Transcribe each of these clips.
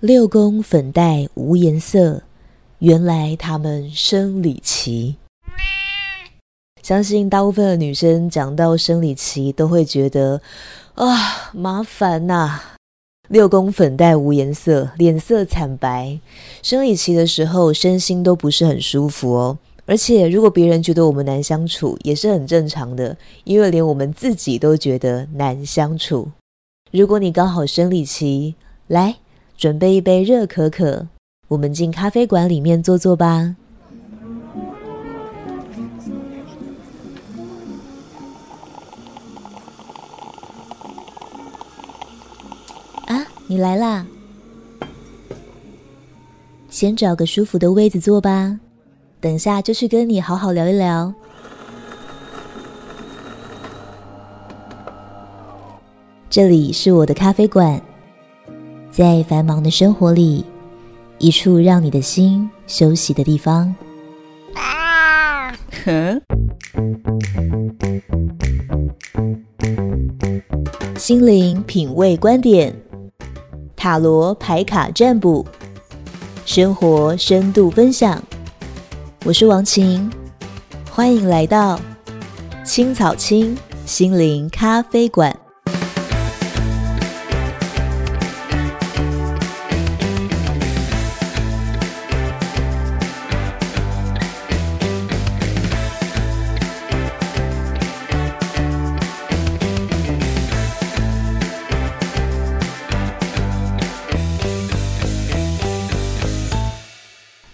六宫粉黛无颜色，原来她们生理期。相信大部分的女生讲到生理期都会觉得啊，麻烦呐、六宫粉黛无颜色，脸色惨白。生理期的时候，身心都不是很舒服哦。而且，如果别人觉得我们难相处，也是很正常的，因为连我们自己都觉得难相处。如果你刚好生理期，来。准备一杯热可可，我们进咖啡馆里面坐坐吧。啊，你来啦！先找个舒服的位子坐吧，等下就去跟你好好聊一聊。这里是我的咖啡馆。在繁忙的生活里，一处让你的心休息的地方。啊！哼。心灵品味观点，塔罗牌卡占卜，生活深度分享。我是王晴，欢迎来到青草青心灵咖啡馆。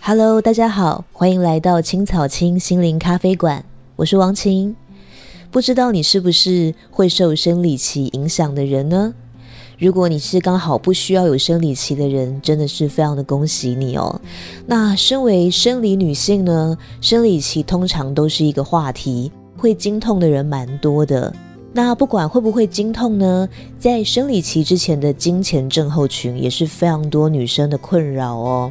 Hello，大家好，欢迎来到青草青心灵咖啡馆。我是王晴。不知道你是不是会受生理期影响的人呢？如果你是刚好不需要有生理期的人，真的是非常的恭喜你哦。那身为生理女性呢，生理期通常都是一个话题，会经痛的人蛮多的。那不管会不会经痛呢，在生理期之前的经前症候群也是非常多女生的困扰哦。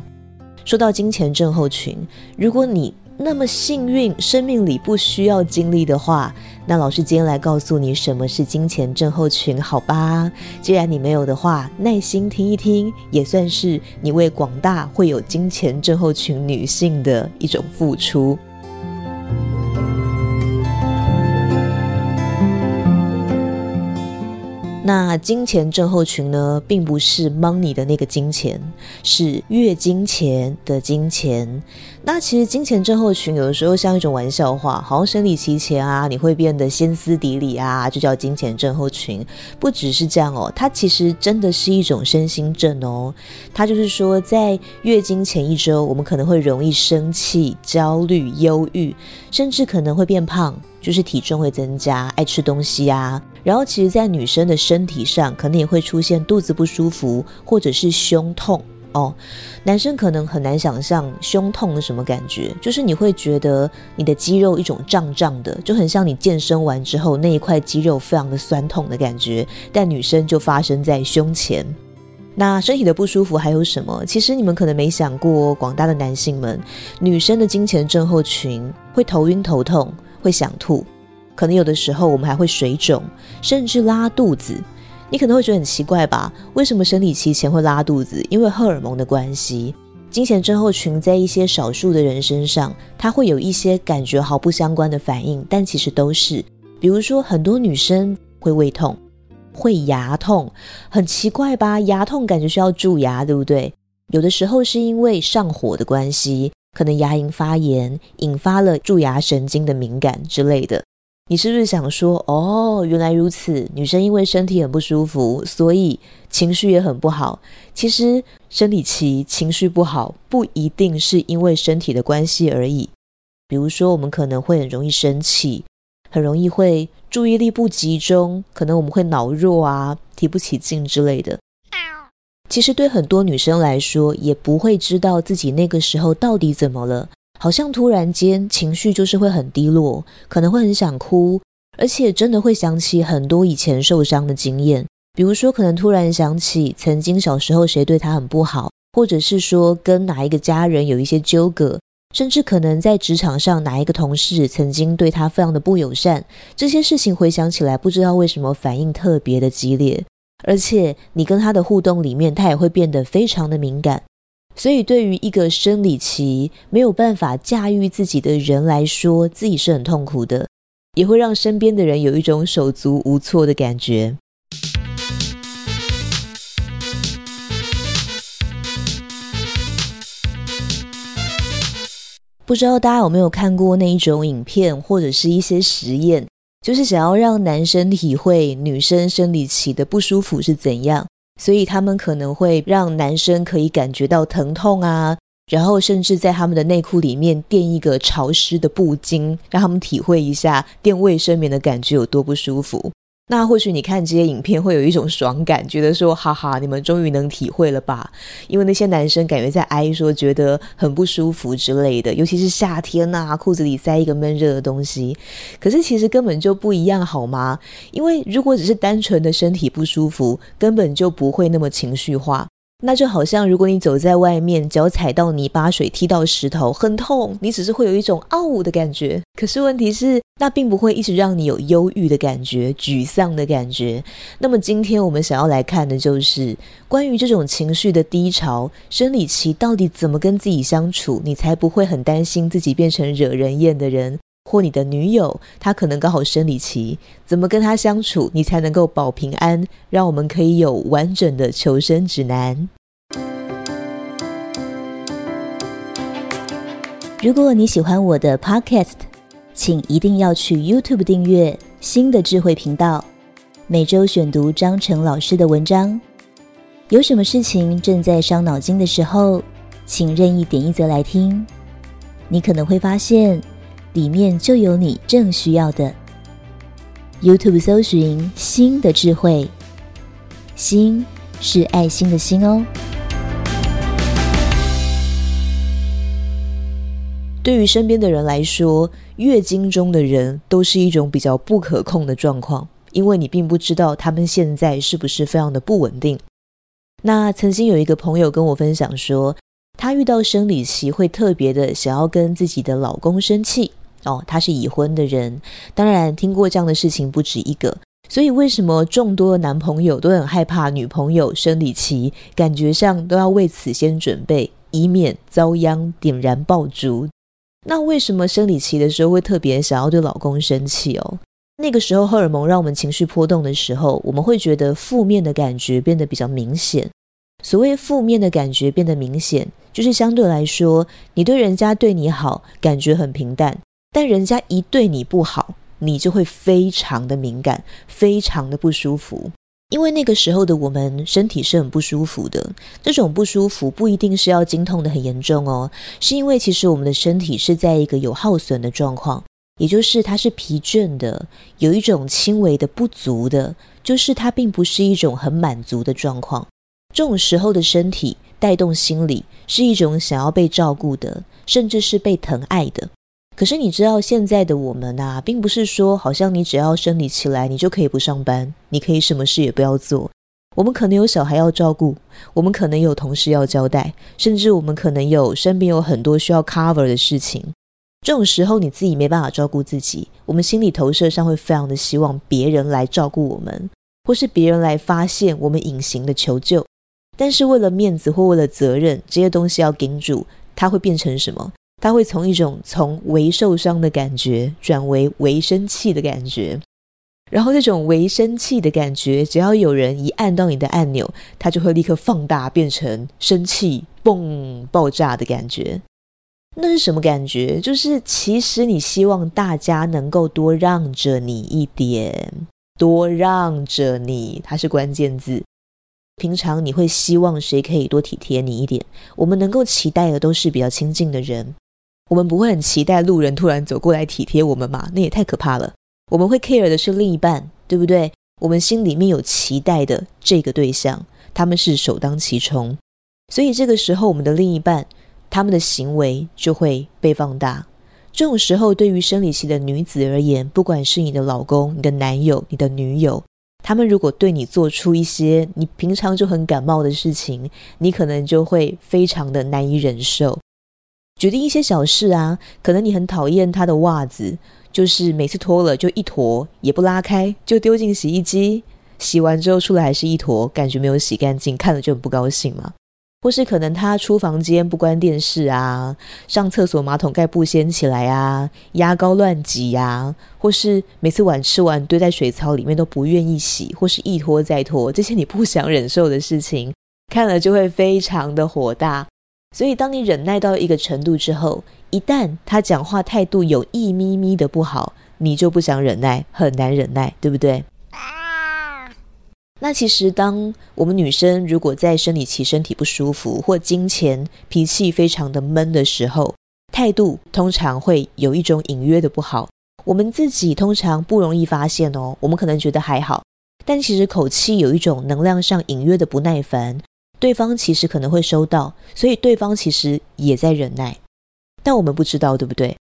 说到金钱症候群，如果你那么幸运，生命里不需要经历的话，那老师今天来告诉你什么是金钱症候群，好吧？既然你没有的话，耐心听一听，也算是你为广大会有金钱症候群女性的一种付出。那金钱症候群呢，并不是 money 的那个金钱，是月经前的金钱。那其实金钱症候群有的时候像一种玩笑话，好像生理期前啊，你会变得歇斯底里啊，就叫金钱症候群。不只是这样哦，它其实真的是一种身心症哦。它就是说，在月经前一周，我们可能会容易生气、焦虑、忧郁，甚至可能会变胖。就是体重会增加，爱吃东西啊，然后其实，在女生的身体上，可能也会出现肚子不舒服，或者是胸痛哦。男生可能很难想象胸痛是什么感觉，就是你会觉得你的肌肉一种胀胀的，就很像你健身完之后那一块肌肉非常的酸痛的感觉。但女生就发生在胸前。那身体的不舒服还有什么？其实你们可能没想过，广大的男性们，女生的经前症候群会头晕头痛。会想吐，可能有的时候我们还会水肿，甚至拉肚子。你可能会觉得很奇怪吧？为什么生理期前会拉肚子？因为荷尔蒙的关系。经前症候群在一些少数的人身上，它会有一些感觉毫不相关的反应，但其实都是。比如说，很多女生会胃痛，会牙痛，很奇怪吧？牙痛感觉需要蛀牙，对不对？有的时候是因为上火的关系。可能牙龈发炎，引发了蛀牙神经的敏感之类的。你是不是想说，哦，原来如此？女生因为身体很不舒服，所以情绪也很不好。其实生理期情绪不好，不一定是因为身体的关系而已。比如说，我们可能会很容易生气，很容易会注意力不集中，可能我们会脑弱啊，提不起劲之类的。其实对很多女生来说，也不会知道自己那个时候到底怎么了，好像突然间情绪就是会很低落，可能会很想哭，而且真的会想起很多以前受伤的经验，比如说可能突然想起曾经小时候谁对他很不好，或者是说跟哪一个家人有一些纠葛，甚至可能在职场上哪一个同事曾经对他非常的不友善，这些事情回想起来，不知道为什么反应特别的激烈。而且你跟他的互动里面，他也会变得非常的敏感。所以，对于一个生理期没有办法驾驭自己的人来说，自己是很痛苦的，也会让身边的人有一种手足无措的感觉。不知道大家有没有看过那一种影片，或者是一些实验，就是想要让男生体会女生生理期的不舒服是怎样。所以他们可能会让男生可以感觉到疼痛啊，然后甚至在他们的内裤里面垫一个潮湿的布巾，让他们体会一下垫卫生棉的感觉有多不舒服。那或许你看这些影片会有一种爽感，觉得说哈哈，你们终于能体会了吧？因为那些男生感觉在哀说觉得很不舒服之类的，尤其是夏天呐、啊，裤子里塞一个闷热的东西。可是其实根本就不一样，好吗？因为如果只是单纯的身体不舒服，根本就不会那么情绪化。那就好像，如果你走在外面，脚踩到泥巴水，踢到石头，很痛，你只是会有一种“嗷”的感觉。可是问题是，那并不会一直让你有忧郁的感觉、沮丧的感觉。那么今天我们想要来看的就是关于这种情绪的低潮，生理期到底怎么跟自己相处，你才不会很担心自己变成惹人厌的人，或你的女友她可能刚好生理期，怎么跟她相处，你才能够保平安？让我们可以有完整的求生指南。如果你喜欢我的 Podcast，请一定要去 YouTube 订阅新的智慧频道，每周选读张成老师的文章。有什么事情正在伤脑筋的时候，请任意点一则来听，你可能会发现里面就有你正需要的。YouTube 搜寻心的智慧，心是爱心的心哦。对于身边的人来说，月经中的人都是一种比较不可控的状况，因为你并不知道他们现在是不是非常的不稳定。那曾经有一个朋友跟我分享说，她遇到生理期会特别的想要跟自己的老公生气哦，他是已婚的人，当然听过这样的事情不止一个。所以为什么众多的男朋友都很害怕女朋友生理期，感觉上都要为此先准备，以免遭殃点燃爆竹。那为什么生理期的时候会特别想要对老公生气哦？那个时候荷尔蒙让我们情绪波动的时候，我们会觉得负面的感觉变得比较明显。所谓负面的感觉变得明显，就是相对来说，你对人家对你好，感觉很平淡，但人家一对你不好，你就会非常的敏感，非常的不舒服。因为那个时候的我们身体是很不舒服的，这种不舒服不一定是要经痛得很严重哦，是因为其实我们的身体是在一个有耗损的状况，也就是它是疲倦的，有一种轻微的不足的，就是它并不是一种很满足的状况。这种时候的身体带动心理是一种想要被照顾的，甚至是被疼爱的。可是你知道现在的我们啊，并不是说好像你只要生理期来，你就可以不上班，你可以什么事也不要做。我们可能有小孩要照顾，我们可能有同事要交代，甚至我们可能有身边有很多需要 cover 的事情。这种时候你自己没办法照顾自己，我们心理投射上会非常的希望别人来照顾我们，或是别人来发现我们隐形的求救。但是为了面子或为了责任，这些东西要顶住，它会变成什么？它会从一种从微受伤的感觉转为微生气的感觉，然后这种微生气的感觉，只要有人一按到你的按钮，它就会立刻放大，变成生气、嘣、爆炸的感觉。那是什么感觉？就是其实你希望大家能够多让着你一点，多让着你，它是关键字。平常你会希望谁可以多体贴你一点？我们能够期待的都是比较亲近的人。我们不会很期待路人突然走过来体贴我们嘛？那也太可怕了。我们会 care 的是另一半，对不对？我们心里面有期待的这个对象，他们是首当其冲。所以这个时候，我们的另一半他们的行为就会被放大。这种时候，对于生理期的女子而言，不管是你的老公、你的男友、你的女友，他们如果对你做出一些你平常就很感冒的事情，你可能就会非常的难以忍受。决定一些小事啊，可能你很讨厌他的袜子，就是每次脱了就一坨，也不拉开，就丢进洗衣机。洗完之后出来还是一坨，感觉没有洗干净，看了就很不高兴嘛。或是可能他出房间不关电视啊，上厕所马桶盖不掀起来啊，牙膏乱挤呀，或是每次碗吃完堆在水槽里面都不愿意洗，或是一拖再拖，这些你不想忍受的事情，看了就会非常的火大。所以当你忍耐到一个程度之后，一旦他讲话态度有一咪咪的不好，你就不想忍耐，很难忍耐，对不对？那其实，当我们女生如果在生理期身体不舒服，或金钱脾气非常的闷的时候，态度通常会有一种隐约的不好。我们自己通常不容易发现哦，我们可能觉得还好，但其实口气有一种能量上隐约的不耐烦，对方其实可能会收到，所以对方其实也在忍耐，但我们不知道，对不对？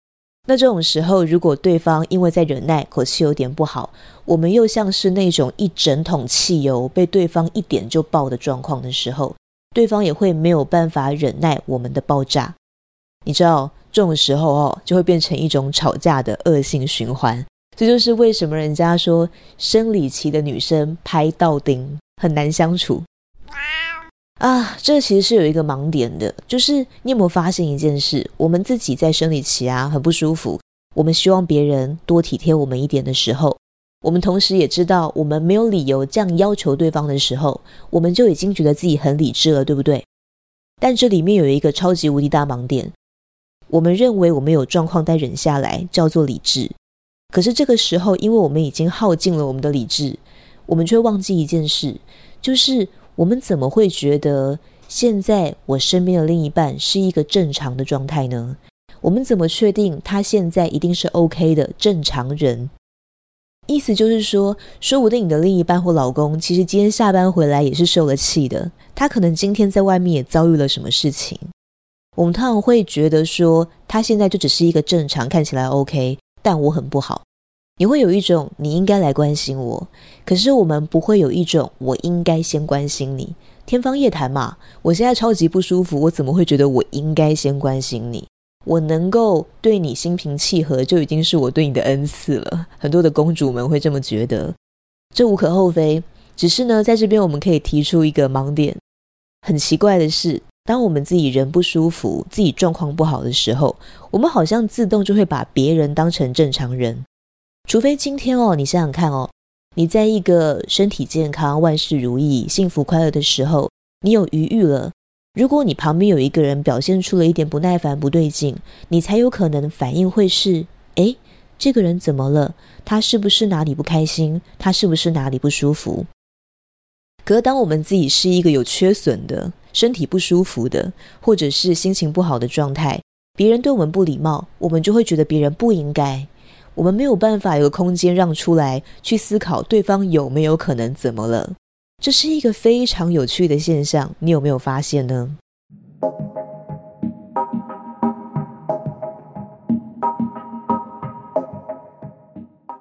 那这种时候，如果对方因为在忍耐，口气有点不好，我们又像是那种一整桶汽油被对方一点就爆的状况的时候，对方也会没有办法忍耐我们的爆炸。你知道，这种时候哦，就会变成一种吵架的恶性循环。这就是为什么人家说生理期的女生拍到钉很难相处。啊，这其实是有一个盲点的，就是你有没有发现一件事？我们自己在生理期啊，很不舒服，我们希望别人多体贴我们一点的时候，我们同时也知道我们没有理由这样要求对方的时候，我们就已经觉得自己很理智了，对不对？但这里面有一个超级无敌大盲点，我们认为我们有状况再忍下来叫做理智，可是这个时候，因为我们已经耗尽了我们的理智，我们却忘记一件事，就是。我们怎么会觉得现在我身边的另一半是一个正常的状态呢？我们怎么确定他现在一定是 OK 的正常人？意思就是说，说不定你的另一半或老公其实今天下班回来也是受了气的，他可能今天在外面也遭遇了什么事情。我们通常会觉得说，他现在就只是一个正常，看起来 OK，但我很不好。你会有一种你应该来关心我，可是我们不会有一种我应该先关心你。天方夜谭嘛！我现在超级不舒服，我怎么会觉得我应该先关心你？我能够对你心平气和，就已经是我对你的恩赐了。很多的公主们会这么觉得，这无可厚非。只是呢，在这边我们可以提出一个盲点。很奇怪的是，当我们自己人不舒服、自己状况不好的时候，我们好像自动就会把别人当成正常人。除非今天哦，你想想看哦，你在一个身体健康、万事如意、幸福快乐的时候，你有余裕了。如果你旁边有一个人表现出了一点不耐烦、不对劲，你才有可能反应会是：诶，这个人怎么了？他是不是哪里不开心？他是不是哪里不舒服？可当我们自己是一个有缺损的、身体不舒服的，或者是心情不好的状态，别人对我们不礼貌，我们就会觉得别人不应该。我们没有办法有个空间让出来去思考对方有没有可能怎么了，这是一个非常有趣的现象，你有没有发现呢？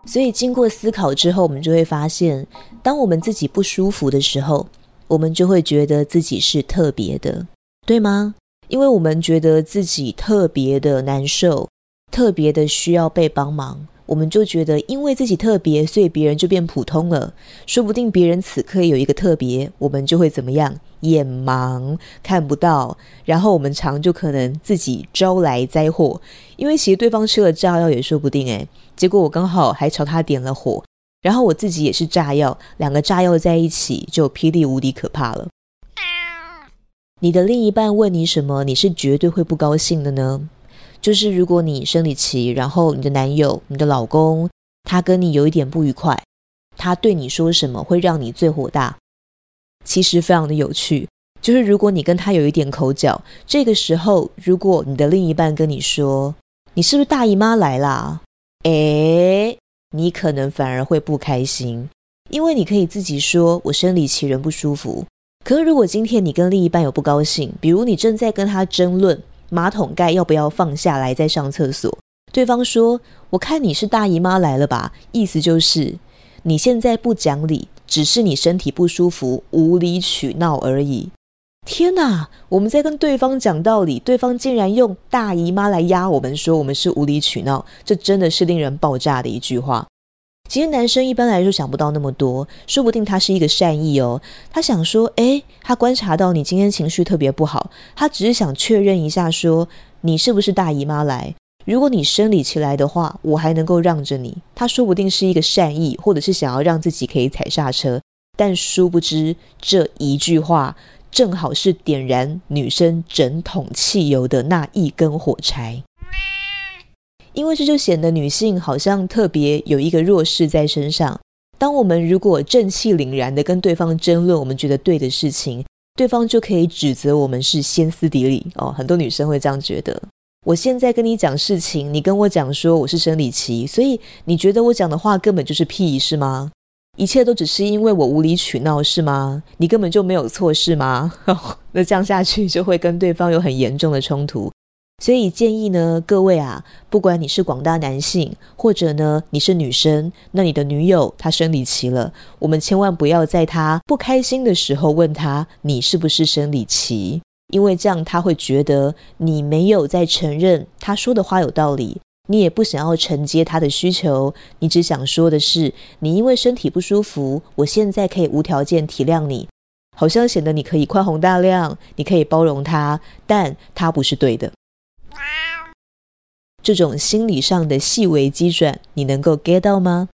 所以经过思考之后，我们就会发现，当我们自己不舒服的时候，我们就会觉得自己是特别的，对吗？因为我们觉得自己特别的难受。特别的需要被帮忙，我们就觉得因为自己特别，所以别人就变普通了。说不定别人此刻有一个特别，我们就会怎么样？眼盲看不到，然后我们常就可能自己招来灾祸。因为其实对方吃了炸药也说不定诶，结果我刚好还朝他点了火，然后我自己也是炸药，两个炸药在一起就霹雳无敌可怕了。你的另一半问你什么，你是绝对会不高兴的呢？就是如果你生理期，然后你的男友、你的老公，他跟你有一点不愉快，他对你说什么会让你最火大？其实非常的有趣，就是如果你跟他有一点口角，这个时候如果你的另一半跟你说：“你是不是大姨妈来啦？”诶，你可能反而会不开心，因为你可以自己说：“我生理期人不舒服。”可是如果今天你跟另一半有不高兴，比如你正在跟他争论。马桶盖要不要放下来再上厕所？对方说：“我看你是大姨妈来了吧？”意思就是你现在不讲理，只是你身体不舒服，无理取闹而已。天哪！我们在跟对方讲道理，对方竟然用大姨妈来压我们，说我们是无理取闹，这真的是令人爆炸的一句话。其实男生一般来说想不到那么多，说不定他是一个善意哦。他想说，诶，他观察到你今天情绪特别不好，他只是想确认一下说，说你是不是大姨妈来？如果你生理期来的话，我还能够让着你。他说不定是一个善意，或者是想要让自己可以踩刹车，但殊不知这一句话正好是点燃女生整桶汽油的那一根火柴。因为这就显得女性好像特别有一个弱势在身上。当我们如果正气凛然地跟对方争论我们觉得对的事情，对方就可以指责我们是歇斯底里哦。很多女生会这样觉得。我现在跟你讲事情，你跟我讲说我是生理期，所以你觉得我讲的话根本就是屁，是吗？一切都只是因为我无理取闹，是吗？你根本就没有错，是吗？那这样下去就会跟对方有很严重的冲突。所以建议呢，各位啊，不管你是广大男性，或者呢你是女生，那你的女友她生理期了，我们千万不要在她不开心的时候问她你是不是生理期，因为这样她会觉得你没有在承认她说的话有道理，你也不想要承接她的需求，你只想说的是你因为身体不舒服，我现在可以无条件体谅你，好像显得你可以宽宏大量，你可以包容她，但她不是对的。这种心理上的细微机转，你能够 get 到吗？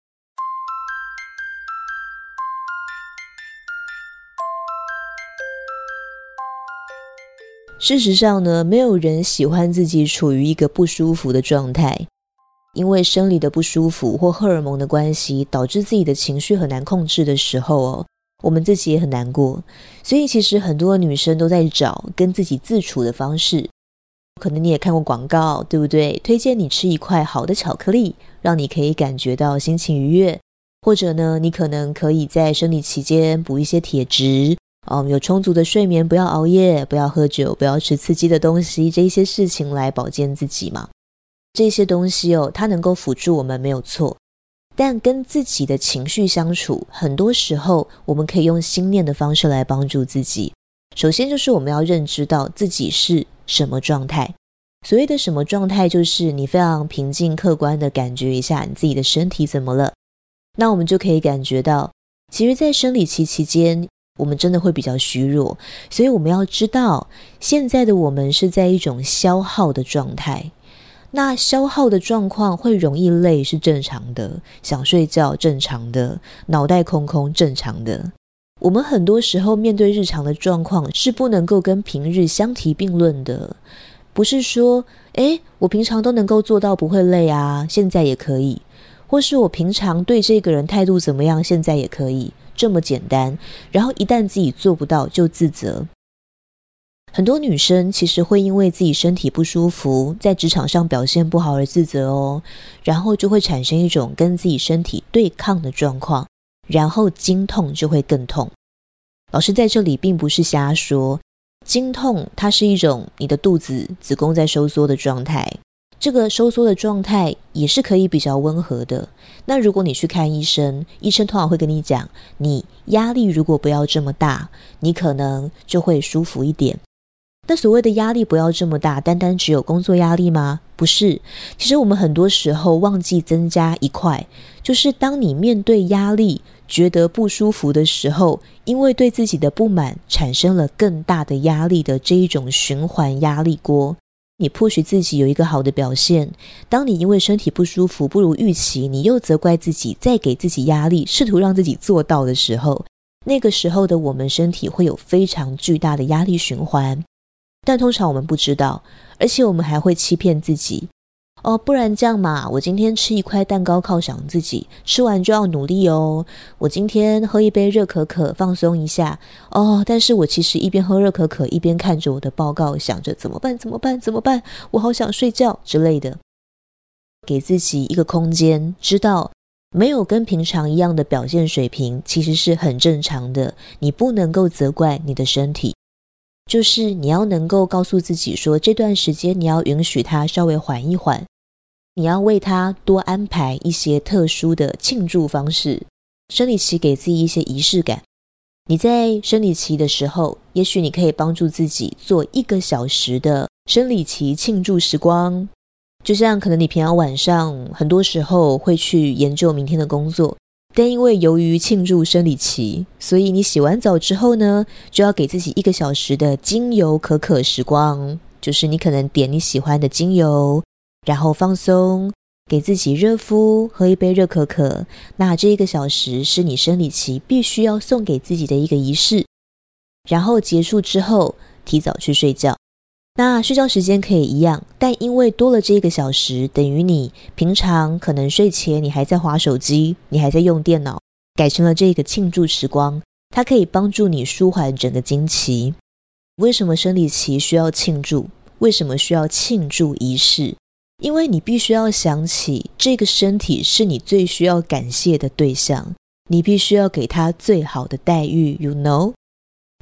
事实上呢，没有人喜欢自己处于一个不舒服的状态，因为生理的不舒服或荷尔蒙的关系，导致自己的情绪很难控制的时候哦，我们自己也很难过。所以，其实很多女生都在找跟自己自处的方式。可能你也看过广告，对不对？推荐你吃一块好的巧克力，让你可以感觉到心情愉悦。或者呢，你可能可以在生理期间补一些铁质，嗯，有充足的睡眠，不要熬夜，不要喝酒，不要吃刺激的东西，这一些事情来保健自己嘛。这些东西哦，它能够辅助我们没有错。但跟自己的情绪相处，很多时候我们可以用心念的方式来帮助自己。首先就是我们要认知到自己是。什么状态？所谓的什么状态，就是你非常平静、客观的感觉一下你自己的身体怎么了。那我们就可以感觉到，其实，在生理期期间，我们真的会比较虚弱。所以我们要知道，现在的我们是在一种消耗的状态。那消耗的状况会容易累，是正常的；想睡觉，正常的；脑袋空空，正常的。我们很多时候面对日常的状况是不能够跟平日相提并论的，不是说，诶，我平常都能够做到不会累啊，现在也可以，或是我平常对这个人态度怎么样，现在也可以，这么简单。然后一旦自己做不到就自责。很多女生其实会因为自己身体不舒服，在职场上表现不好而自责哦，然后就会产生一种跟自己身体对抗的状况。然后经痛就会更痛。老师在这里并不是瞎说，经痛它是一种你的肚子子宫在收缩的状态，这个收缩的状态也是可以比较温和的。那如果你去看医生，医生通常会跟你讲，你压力如果不要这么大，你可能就会舒服一点。那所谓的压力不要这么大，单单只有工作压力吗？不是，其实我们很多时候忘记增加一块，就是当你面对压力觉得不舒服的时候，因为对自己的不满产生了更大的压力的这一种循环压力锅。你迫使自己有一个好的表现，当你因为身体不舒服不如预期，你又责怪自己，再给自己压力，试图让自己做到的时候，那个时候的我们身体会有非常巨大的压力循环。但通常我们不知道，而且我们还会欺骗自己。哦，不然这样嘛，我今天吃一块蛋糕犒赏自己，吃完就要努力哦。我今天喝一杯热可可放松一下。哦，但是我其实一边喝热可可，一边看着我的报告，想着怎么办？怎么办？怎么办？我好想睡觉之类的。给自己一个空间，知道没有跟平常一样的表现水平，其实是很正常的。你不能够责怪你的身体。就是你要能够告诉自己说，这段时间你要允许他稍微缓一缓，你要为他多安排一些特殊的庆祝方式。生理期给自己一些仪式感。你在生理期的时候，也许你可以帮助自己做一个小时的生理期庆祝时光。就像可能你平常晚上很多时候会去研究明天的工作，但因为由于庆祝生理期，所以你洗完澡之后呢，就要给自己一个小时的精油可可时光，就是你可能点你喜欢的精油，然后放松，给自己热敷，喝一杯热可可。那这一个小时是你生理期必须要送给自己的一个仪式，然后结束之后提早去睡觉。那睡觉时间可以一样，但因为多了这一个小时，等于你平常可能睡前你还在划手机，你还在用电脑，改成了这个庆祝时光，它可以帮助你舒缓整个经期。为什么生理期需要庆祝？为什么需要庆祝仪式？因为你必须要想起，这个身体是你最需要感谢的对象，你必须要给他最好的待遇，you know。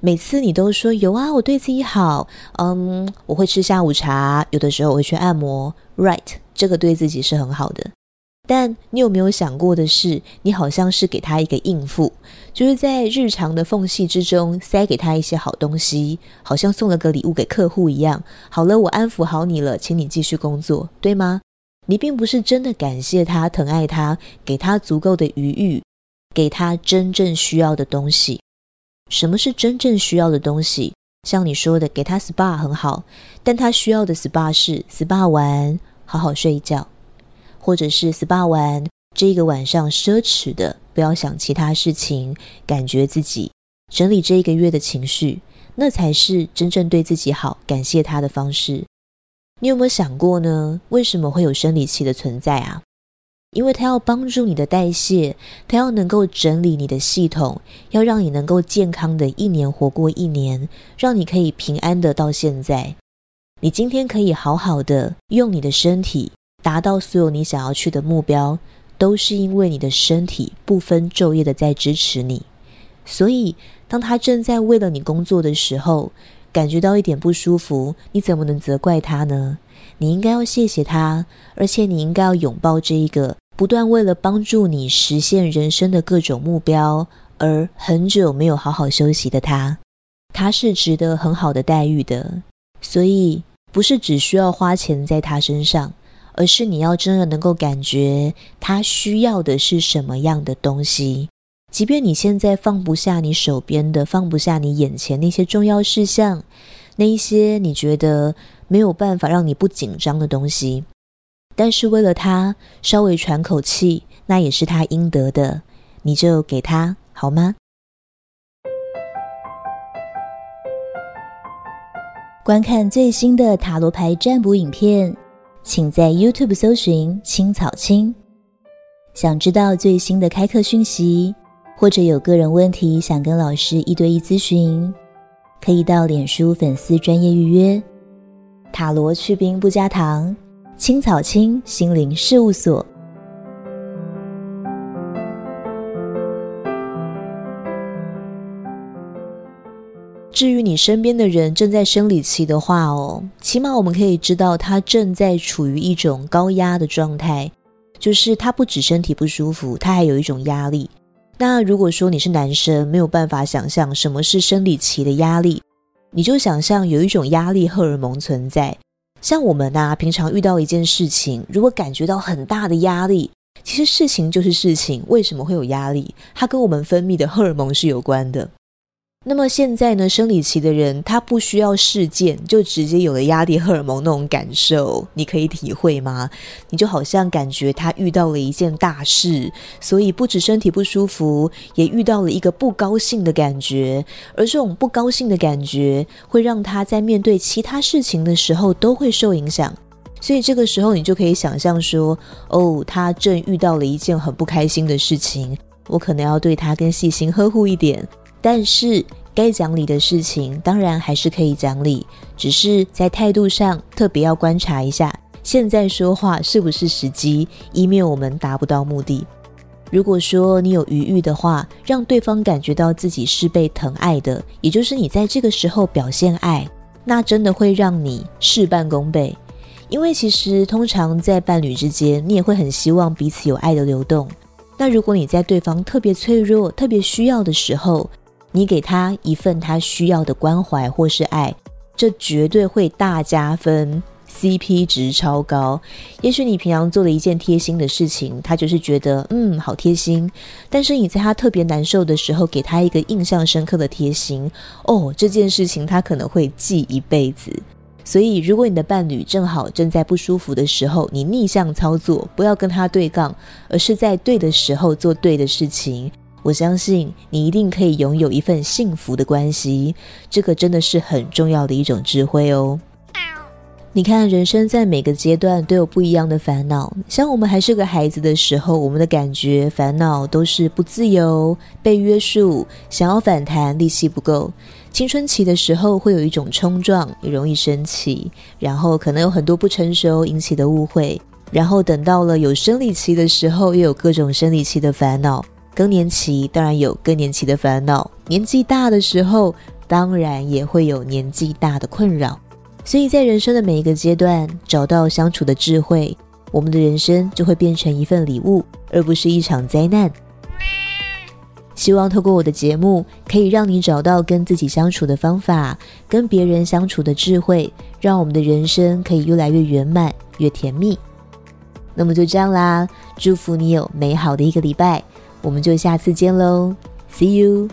每次你都说有啊，我对自己好，嗯，我会吃下午茶，有的时候我会去按摩，right，这个对自己是很好的。但你有没有想过的是，你好像是给他一个应付，就是在日常的缝隙之中塞给他一些好东西，好像送了个礼物给客户一样。好了，我安抚好你了，请你继续工作，对吗？你并不是真的感谢他、疼爱他，给他足够的余裕，给他真正需要的东西。什么是真正需要的东西？像你说的，给他 SPA 很好，但他需要的 SPA 是 SPA 完好好睡一觉，或者是 SPA 完这个晚上奢侈的，不要想其他事情，感觉自己整理这一个月的情绪，那才是真正对自己好、感谢他的方式。你有没有想过呢？为什么会有生理期的存在啊？因为它要帮助你的代谢，它要能够整理你的系统，要让你能够健康的一年活过一年，让你可以平安的到现在。你今天可以好好的用你的身体达到所有你想要去的目标，都是因为你的身体不分昼夜的在支持你。所以，当他正在为了你工作的时候，感觉到一点不舒服，你怎么能责怪他呢？你应该要谢谢他，而且你应该要拥抱这一个不断为了帮助你实现人生的各种目标而很久没有好好休息的他。他是值得很好的待遇的，所以不是只需要花钱在他身上，而是你要真的能够感觉他需要的是什么样的东西。即便你现在放不下你手边的，放不下你眼前那些重要事项，那一些你觉得。没有办法让你不紧张的东西，但是为了他稍微喘口气，那也是他应得的，你就给他好吗？观看最新的塔罗牌占卜影片，请在 YouTube 搜寻青草青。想知道最新的开课讯息，或者有个人问题想跟老师一对一咨询，可以到脸书粉丝专业预约。塔罗去冰不加糖，青草青心灵事务所。至于你身边的人正在生理期的话哦，起码我们可以知道他正在处于一种高压的状态，就是他不止身体不舒服，他还有一种压力。那如果说你是男生，没有办法想象什么是生理期的压力。你就想象有一种压力荷尔蒙存在，像我们呐，平常遇到一件事情，如果感觉到很大的压力，其实事情就是事情，为什么会有压力？它跟我们分泌的荷尔蒙是有关的。那么现在呢，生理期的人他不需要事件，就直接有了压力荷尔蒙那种感受，你可以体会吗？你就好像感觉他遇到了一件大事，所以不止身体不舒服，也遇到了一个不高兴的感觉，而这种不高兴的感觉会让他在面对其他事情的时候都会受影响。所以这个时候你就可以想象说，哦，他正遇到了一件很不开心的事情，我可能要对他更细心呵护一点。但是该讲理的事情，当然还是可以讲理，只是在态度上特别要观察一下，现在说话是不是时机，以免我们达不到目的。如果说你有余裕的话，让对方感觉到自己是被疼爱的，也就是你在这个时候表现爱，那真的会让你事半功倍。因为其实通常在伴侣之间，你也会很希望彼此有爱的流动。那如果你在对方特别脆弱、特别需要的时候，你给他一份他需要的关怀或是爱，这绝对会大加分，CP 值超高。也许你平常做了一件贴心的事情，他就是觉得嗯好贴心。但是你在他特别难受的时候，给他一个印象深刻的贴心，哦，这件事情他可能会记一辈子。所以，如果你的伴侣正好正在不舒服的时候，你逆向操作，不要跟他对杠，而是在对的时候做对的事情。我相信你一定可以拥有一份幸福的关系，这个真的是很重要的一种智慧哦。你看，人生在每个阶段都有不一样的烦恼。像我们还是个孩子的时候，我们的感觉、烦恼都是不自由、被约束，想要反弹，力气不够。青春期的时候会有一种冲撞，也容易生气，然后可能有很多不成熟引起的误会。然后等到了有生理期的时候，又有各种生理期的烦恼。更年期当然有更年期的烦恼。年纪大的时候，当然也会有年纪大的困扰。所以在人生的每一个阶段，找到相处的智慧，我们的人生就会变成一份礼物，而不是一场灾难。希望透过我的节目，可以让你找到跟自己相处的方法，跟别人相处的智慧，让我们的人生可以越来越圆满、越甜蜜。那么就这样啦，祝福你有美好的一个礼拜，我们就下次见喽，See you。